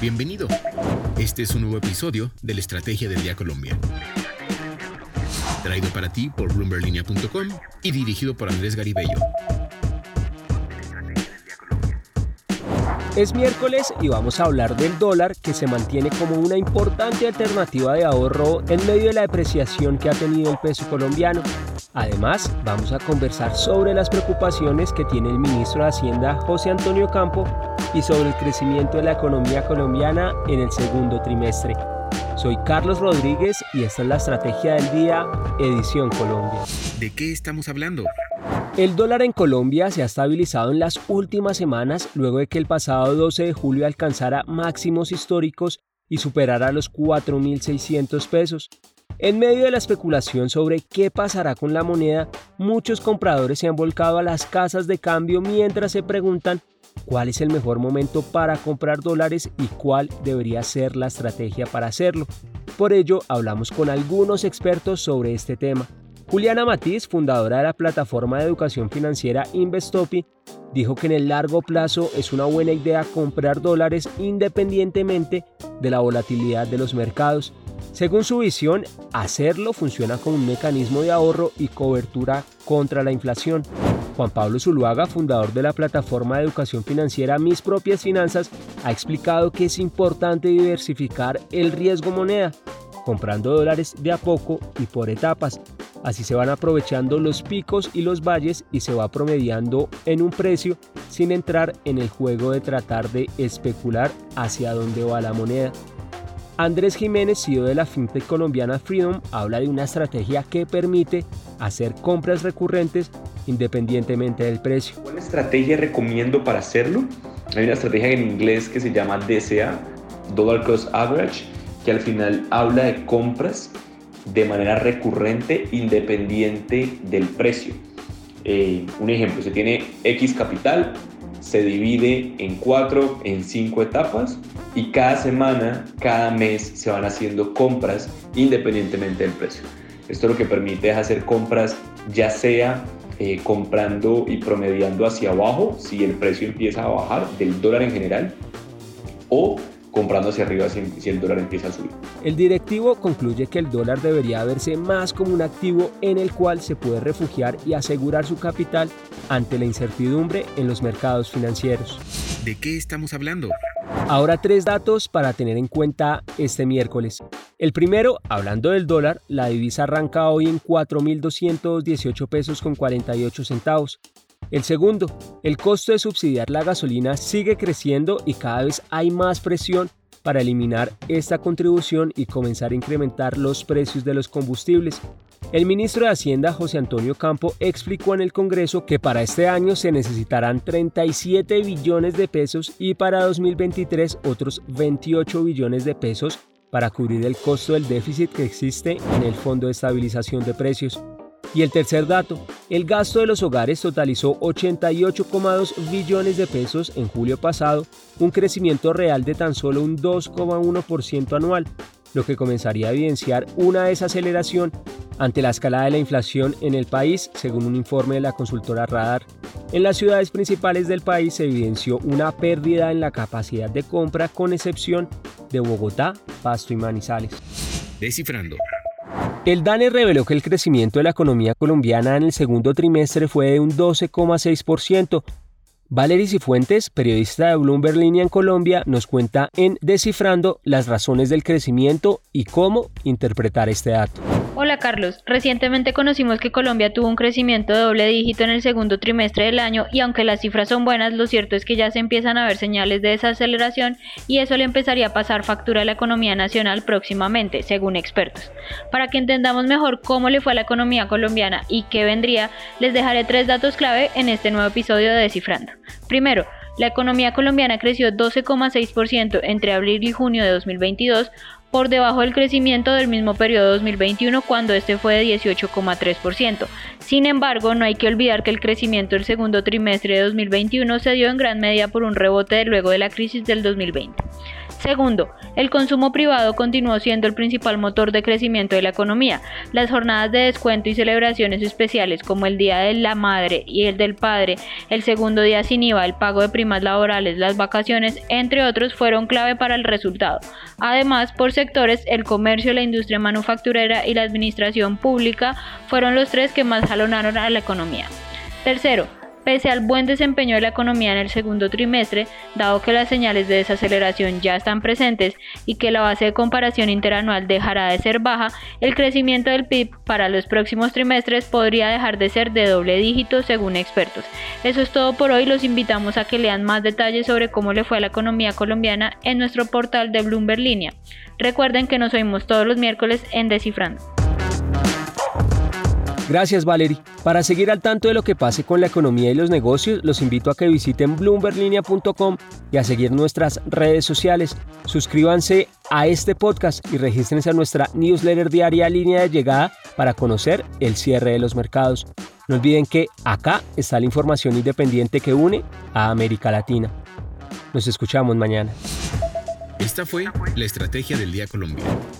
Bienvenido. Este es un nuevo episodio de la Estrategia del Día Colombia. Traído para ti por bloomberlinia.com y dirigido por Andrés Garibello. Es miércoles y vamos a hablar del dólar que se mantiene como una importante alternativa de ahorro en medio de la depreciación que ha tenido el peso colombiano. Además, vamos a conversar sobre las preocupaciones que tiene el ministro de Hacienda José Antonio Campo y sobre el crecimiento de la economía colombiana en el segundo trimestre. Soy Carlos Rodríguez y esta es la Estrategia del Día, Edición Colombia. ¿De qué estamos hablando? El dólar en Colombia se ha estabilizado en las últimas semanas luego de que el pasado 12 de julio alcanzara máximos históricos y superara los 4.600 pesos. En medio de la especulación sobre qué pasará con la moneda, muchos compradores se han volcado a las casas de cambio mientras se preguntan cuál es el mejor momento para comprar dólares y cuál debería ser la estrategia para hacerlo. Por ello, hablamos con algunos expertos sobre este tema. Juliana Matiz, fundadora de la plataforma de educación financiera Investopi, dijo que en el largo plazo es una buena idea comprar dólares independientemente de la volatilidad de los mercados. Según su visión, hacerlo funciona como un mecanismo de ahorro y cobertura contra la inflación. Juan Pablo Zuluaga, fundador de la plataforma de educación financiera Mis Propias Finanzas, ha explicado que es importante diversificar el riesgo moneda, comprando dólares de a poco y por etapas, Así se van aprovechando los picos y los valles y se va promediando en un precio sin entrar en el juego de tratar de especular hacia dónde va la moneda. Andrés Jiménez, CEO de la fintech colombiana Freedom, habla de una estrategia que permite hacer compras recurrentes independientemente del precio. ¿Cuál estrategia recomiendo para hacerlo? Hay una estrategia en inglés que se llama DCA, Dollar Cost Average, que al final habla de compras de manera recurrente independiente del precio. Eh, un ejemplo, se tiene X capital, se divide en cuatro, en cinco etapas y cada semana, cada mes se van haciendo compras independientemente del precio. Esto lo que permite es hacer compras ya sea eh, comprando y promediando hacia abajo si el precio empieza a bajar del dólar en general o comprando hacia arriba si, el dólar empieza a subir. El directivo concluye que el dólar debería verse más como un activo en el cual se puede refugiar y asegurar su capital ante la incertidumbre en los mercados financieros. ¿De qué estamos hablando? Ahora tres datos para tener en cuenta este miércoles. El primero, hablando del dólar, la divisa arranca hoy en 4.218 pesos con 48 centavos. El segundo, el costo de subsidiar la gasolina sigue creciendo y cada vez hay más presión para eliminar esta contribución y comenzar a incrementar los precios de los combustibles. El ministro de Hacienda, José Antonio Campo, explicó en el Congreso que para este año se necesitarán 37 billones de pesos y para 2023 otros 28 billones de pesos para cubrir el costo del déficit que existe en el Fondo de Estabilización de Precios. Y el tercer dato, el gasto de los hogares totalizó 88,2 billones de pesos en julio pasado, un crecimiento real de tan solo un 2,1% anual, lo que comenzaría a evidenciar una desaceleración ante la escalada de la inflación en el país, según un informe de la consultora Radar. En las ciudades principales del país se evidenció una pérdida en la capacidad de compra con excepción de Bogotá, Pasto y Manizales. Descifrando. El DANE reveló que el crecimiento de la economía colombiana en el segundo trimestre fue de un 12,6%. Valery Cifuentes, periodista de Bloomberg Línea en Colombia, nos cuenta en Descifrando las razones del crecimiento y cómo interpretar este dato. Hola Carlos, recientemente conocimos que Colombia tuvo un crecimiento de doble dígito en el segundo trimestre del año y aunque las cifras son buenas, lo cierto es que ya se empiezan a ver señales de desaceleración y eso le empezaría a pasar factura a la economía nacional próximamente, según expertos. Para que entendamos mejor cómo le fue a la economía colombiana y qué vendría, les dejaré tres datos clave en este nuevo episodio de Descifrando. Primero, la economía colombiana creció 12,6% entre abril y junio de 2022, por debajo del crecimiento del mismo periodo 2021 cuando este fue de 18,3%. Sin embargo, no hay que olvidar que el crecimiento del segundo trimestre de 2021 se dio en gran medida por un rebote luego de la crisis del 2020. Segundo, el consumo privado continuó siendo el principal motor de crecimiento de la economía. Las jornadas de descuento y celebraciones especiales como el Día de la Madre y el del Padre, el segundo día sin IVA, el pago de primas laborales, las vacaciones, entre otros, fueron clave para el resultado. Además, por sectores, el comercio, la industria manufacturera y la administración pública fueron los tres que más jalonaron a la economía. Tercero, Pese al buen desempeño de la economía en el segundo trimestre, dado que las señales de desaceleración ya están presentes y que la base de comparación interanual dejará de ser baja, el crecimiento del PIB para los próximos trimestres podría dejar de ser de doble dígito según expertos. Eso es todo por hoy, los invitamos a que lean más detalles sobre cómo le fue a la economía colombiana en nuestro portal de Bloomberg Línea. Recuerden que nos oímos todos los miércoles en Descifrando. Gracias Valerie. Para seguir al tanto de lo que pase con la economía y los negocios, los invito a que visiten bloomberlinia.com y a seguir nuestras redes sociales. Suscríbanse a este podcast y regístrense a nuestra newsletter diaria Línea de Llegada para conocer el cierre de los mercados. No olviden que acá está la información independiente que une a América Latina. Nos escuchamos mañana. Esta fue la Estrategia del Día Colombiano